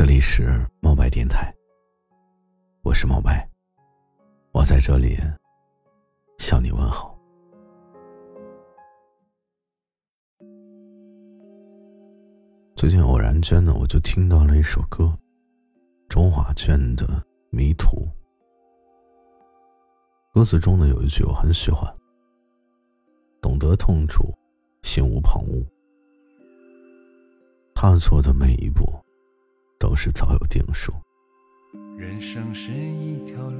这里是猫白电台，我是猫白，我在这里向你问好。最近偶然间呢，我就听到了一首歌，周华健的《迷途》。歌词中呢有一句我很喜欢：“懂得痛楚，心无旁骛，踏错的每一步。”都是早有定数。人生是一条路，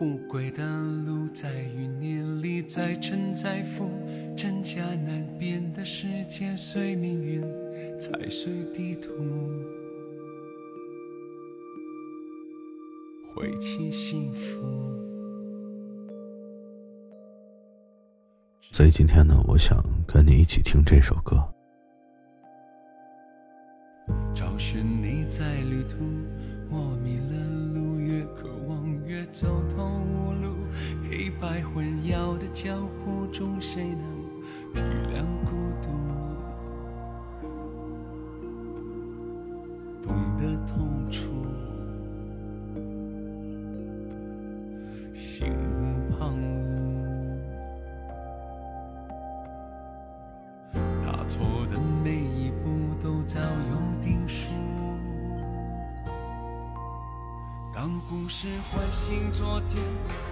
不归的路在于念里，在沉在浮，真假难辨的世界，随命运，踩碎地图，挥起幸福。所以今天呢，我想跟你一起听这首歌。是你在旅途，我迷了路，越渴望越走投无路。黑白混淆的江湖中，谁能体谅不是唤醒昨天，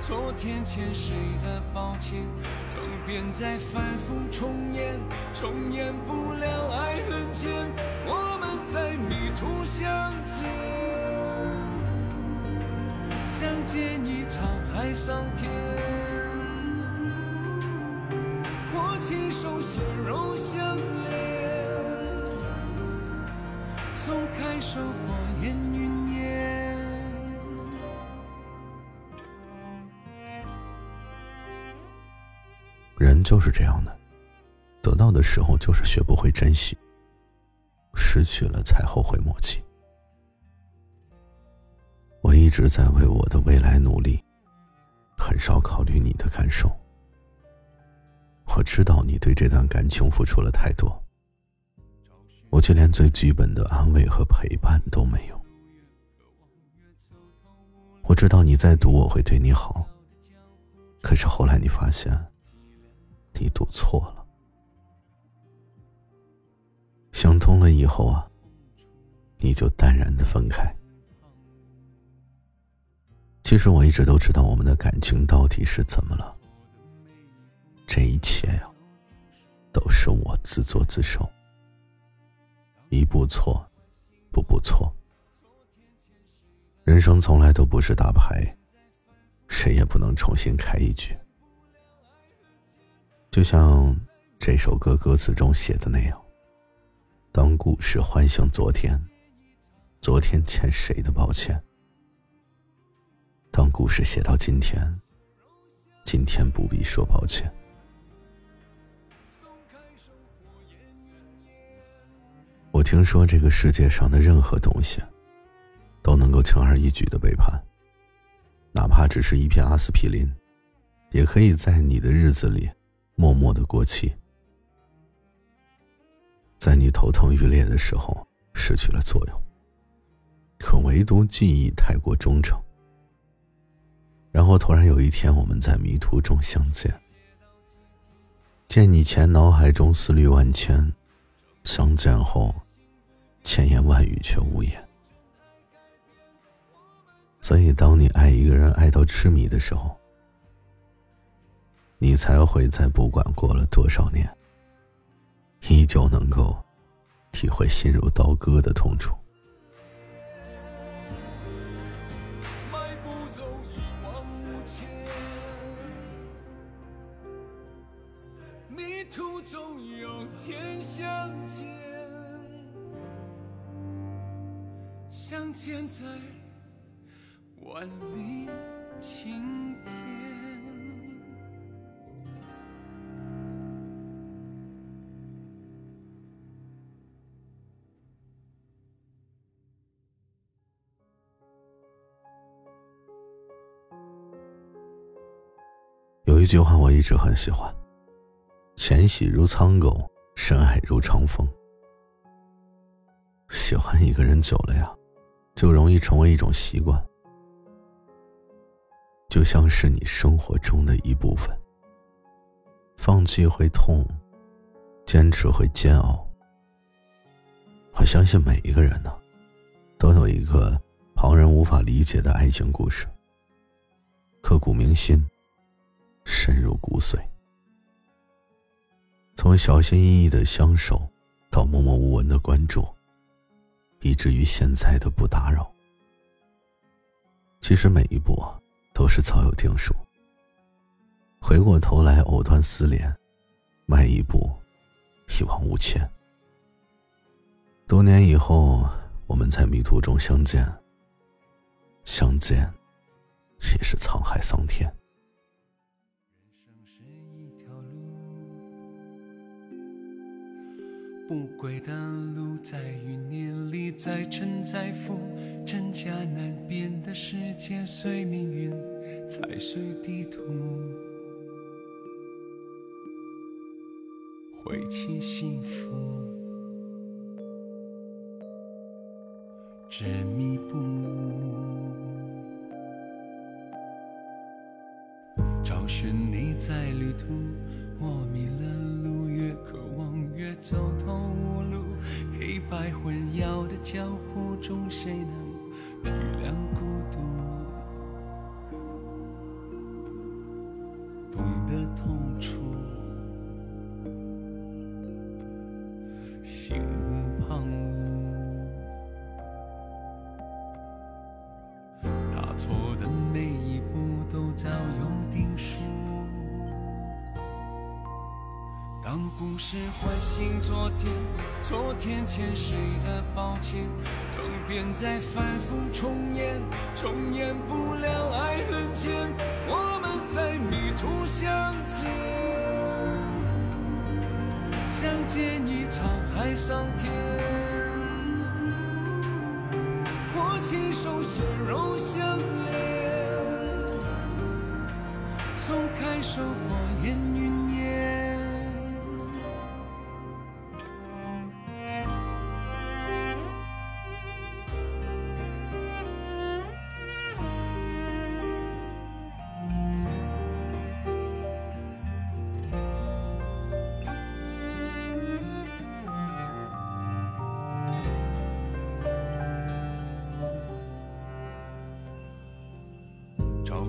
昨天欠谁的抱歉，总编在反复重演，重演不了爱恨间，我们在迷途相见，相见一场海桑田，握起手心肉相连，松开手过烟云人就是这样的，得到的时候就是学不会珍惜，失去了才后悔莫及。我一直在为我的未来努力，很少考虑你的感受。我知道你对这段感情付出了太多，我却连最基本的安慰和陪伴都没有。我知道你在赌我会对你好，可是后来你发现。你赌错了，想通了以后啊，你就淡然的分开。其实我一直都知道我们的感情到底是怎么了，这一切呀，都是我自作自受。一步错，步步错。人生从来都不是打牌，谁也不能重新开一局。就像这首歌歌词中写的那样，当故事唤醒昨天，昨天欠谁的抱歉？当故事写到今天，今天不必说抱歉。我听说这个世界上的任何东西，都能够轻而易举的背叛，哪怕只是一片阿司匹林，也可以在你的日子里。默默的过期，在你头疼欲裂的时候失去了作用。可唯独记忆太过忠诚，然后突然有一天我们在迷途中相见，见你前脑海中思虑万千，相见后千言万语却无言。所以，当你爱一个人爱到痴迷的时候。你才会在不管过了多少年，依旧能够体会心如刀割的痛楚。迷途中有天相见，相见在万里晴天。有一句话我一直很喜欢：“浅喜如苍狗，深爱如长风。”喜欢一个人久了呀，就容易成为一种习惯，就像是你生活中的一部分。放弃会痛，坚持会煎熬。我相信每一个人呢，都有一个旁人无法理解的爱情故事，刻骨铭心，深入骨髓。从小心翼翼的相守，到默默无闻的关注，以至于现在的不打扰。其实每一步啊，都是早有定数。回过头来藕断丝连，迈一步，一往无前。多年以后，我们在迷途中相见，相见，也是沧海桑田。不归的路，在余年里再沉再浮，真假难辨的世界，随命运，踩碎地图。挥起幸福，执迷不悟，找寻你在旅途。我迷了路，越渴望越走投无路，黑白混淆的江湖中，谁能体谅孤独？懂得痛楚。心无旁骛，踏错的是唤醒昨天，昨天前世的抱歉，总编在反复重演，重演不了爱恨间，我们在迷途相见。相见一场海桑田，握起手心肉相连，松开手过眼云烟。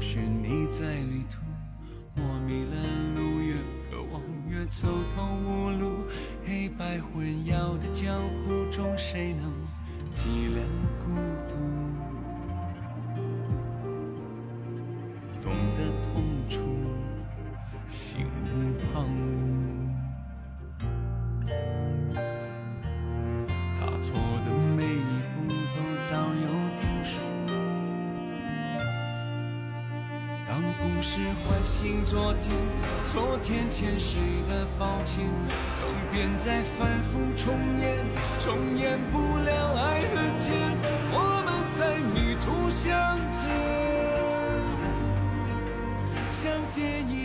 是你在旅途，我迷了路，越渴望越走投无路，黑白混淆的江湖中，谁能体谅孤独？是唤醒昨天，昨天前世的抱歉，总编在反复重演，重演不了爱恨间，我们在迷途相见，相见。